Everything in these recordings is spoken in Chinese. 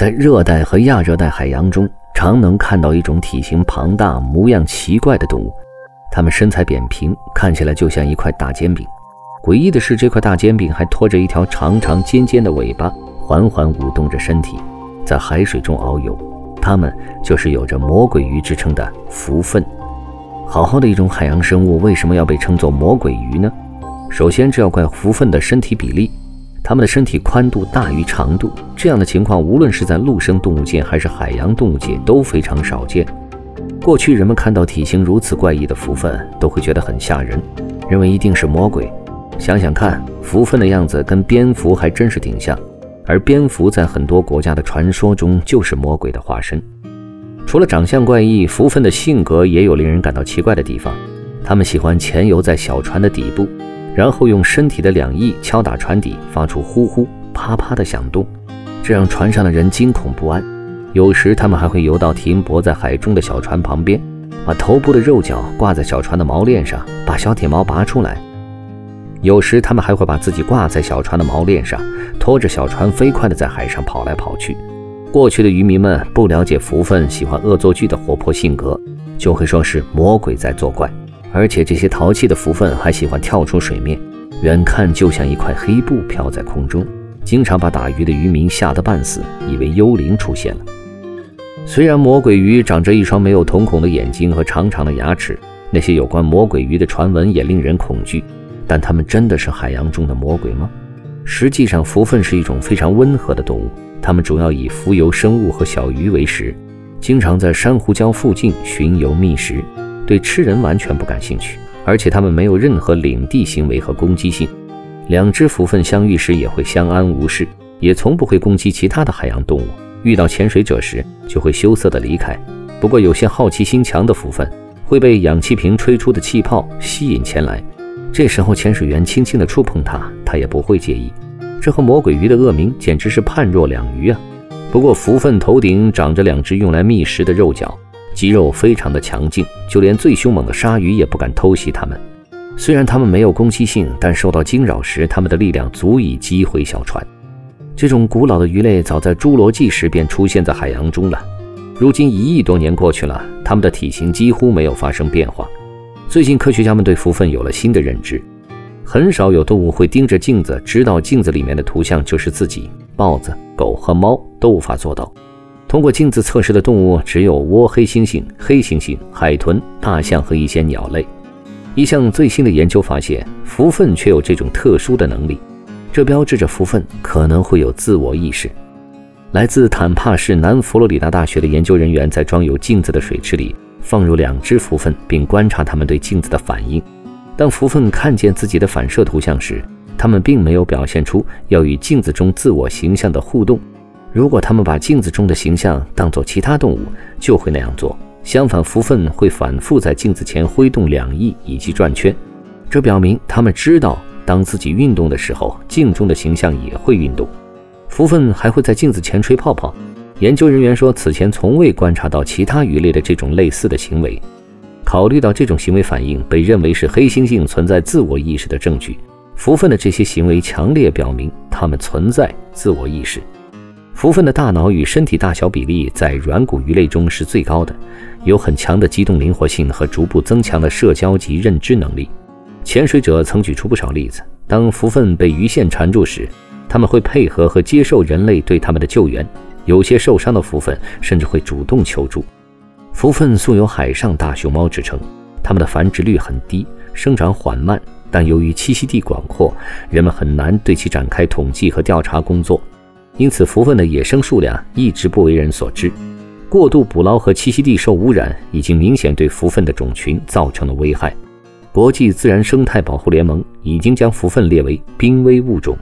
在热带和亚热带海洋中，常能看到一种体型庞大、模样奇怪的动物。它们身材扁平，看起来就像一块大煎饼。诡异的是，这块大煎饼还拖着一条长长尖尖的尾巴，缓缓舞动着身体，在海水中遨游。它们就是有着魔鬼鱼之称的蝠鲼。好好的一种海洋生物，为什么要被称作魔鬼鱼呢？首先，这要怪蝠鲼的身体比例。它们的身体宽度大于长度，这样的情况无论是在陆生动物界还是海洋动物界都非常少见。过去人们看到体型如此怪异的蝠鲼，都会觉得很吓人，认为一定是魔鬼。想想看，蝠鲼的样子跟蝙蝠还真是挺像，而蝙蝠在很多国家的传说中就是魔鬼的化身。除了长相怪异，蝠鲼的性格也有令人感到奇怪的地方。它们喜欢潜游在小船的底部。然后用身体的两翼敲打船底，发出呼呼啪啪的响动，这让船上的人惊恐不安。有时，他们还会游到停泊在海中的小船旁边，把头部的肉角挂在小船的锚链上，把小铁锚拔出来。有时，他们还会把自己挂在小船的锚链上，拖着小船飞快地在海上跑来跑去。过去的渔民们不了解福分喜欢恶作剧的活泼性格，就会说是魔鬼在作怪。而且这些淘气的蝠粪还喜欢跳出水面，远看就像一块黑布飘在空中，经常把打鱼的渔民吓得半死，以为幽灵出现了。虽然魔鬼鱼长着一双没有瞳孔的眼睛和长长的牙齿，那些有关魔鬼鱼的传闻也令人恐惧，但它们真的是海洋中的魔鬼吗？实际上，蝠粪是一种非常温和的动物，它们主要以浮游生物和小鱼为食，经常在珊瑚礁附近巡游觅食。对吃人完全不感兴趣，而且它们没有任何领地行为和攻击性。两只蝠鲼相遇时也会相安无事，也从不会攻击其他的海洋动物。遇到潜水者时就会羞涩地离开。不过有些好奇心强的蝠鲼会被氧气瓶吹出的气泡吸引前来，这时候潜水员轻轻地触碰它，它也不会介意。这和魔鬼鱼的恶名简直是判若两鱼啊！不过蝠鲼头顶长着两只用来觅食的肉角。肌肉非常的强劲，就连最凶猛的鲨鱼也不敢偷袭它们。虽然它们没有攻击性，但受到惊扰时，它们的力量足以击毁小船。这种古老的鱼类早在侏罗纪时便出现在海洋中了。如今一亿多年过去了，它们的体型几乎没有发生变化。最近科学家们对福分有了新的认知，很少有动物会盯着镜子，知道镜子里面的图像就是自己。豹子、狗和猫都无法做到。通过镜子测试的动物只有倭黑猩猩、黑猩猩、海豚、大象和一些鸟类。一项最新的研究发现，蝠鲼却有这种特殊的能力，这标志着蝠粪可能会有自我意识。来自坦帕市南佛罗里达大学的研究人员在装有镜子的水池里放入两只蝠鲼，并观察它们对镜子的反应。当蝠鲼看见自己的反射图像时，它们并没有表现出要与镜子中自我形象的互动。如果他们把镜子中的形象当作其他动物，就会那样做。相反，蝠鲼会反复在镜子前挥动两翼以及转圈，这表明他们知道，当自己运动的时候，镜中的形象也会运动。蝠鲼还会在镜子前吹泡泡。研究人员说，此前从未观察到其他鱼类的这种类似的行为。考虑到这种行为反应被认为是黑猩猩存在自我意识的证据，蝠鲼的这些行为强烈表明它们存在自我意识。蝠鲼的大脑与身体大小比例在软骨鱼类中是最高的，有很强的机动灵活性和逐步增强的社交及认知能力。潜水者曾举出不少例子：当蝠鲼被鱼线缠住时，他们会配合和接受人类对他们的救援；有些受伤的蝠鲼甚至会主动求助。蝠鲼素有“海上大熊猫”之称，它们的繁殖率很低，生长缓慢，但由于栖息地广阔，人们很难对其展开统计和调查工作。因此，蝠鲼的野生数量一直不为人所知。过度捕捞和栖息地受污染已经明显对蝠鲼的种群造成了危害。国际自然生态保护联盟已经将蝠鲼列为濒危物种。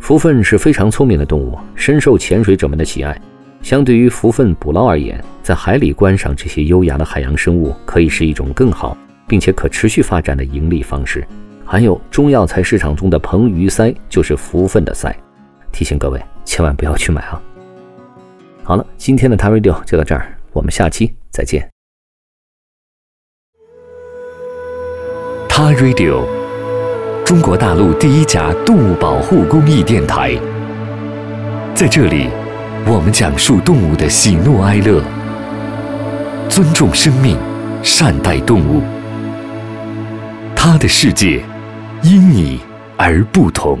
蝠鲼是非常聪明的动物，深受潜水者们的喜爱。相对于蝠鲼捕捞而言，在海里观赏这些优雅的海洋生物，可以是一种更好并且可持续发展的盈利方式。还有中药材市场中的硼鱼鳃，就是蝠鲼的鳃。提醒各位，千万不要去买啊！好了，今天的 t a Radio 就到这儿，我们下期再见。t a Radio，中国大陆第一家动物保护公益电台，在这里。我们讲述动物的喜怒哀乐，尊重生命，善待动物。它的世界因你而不同。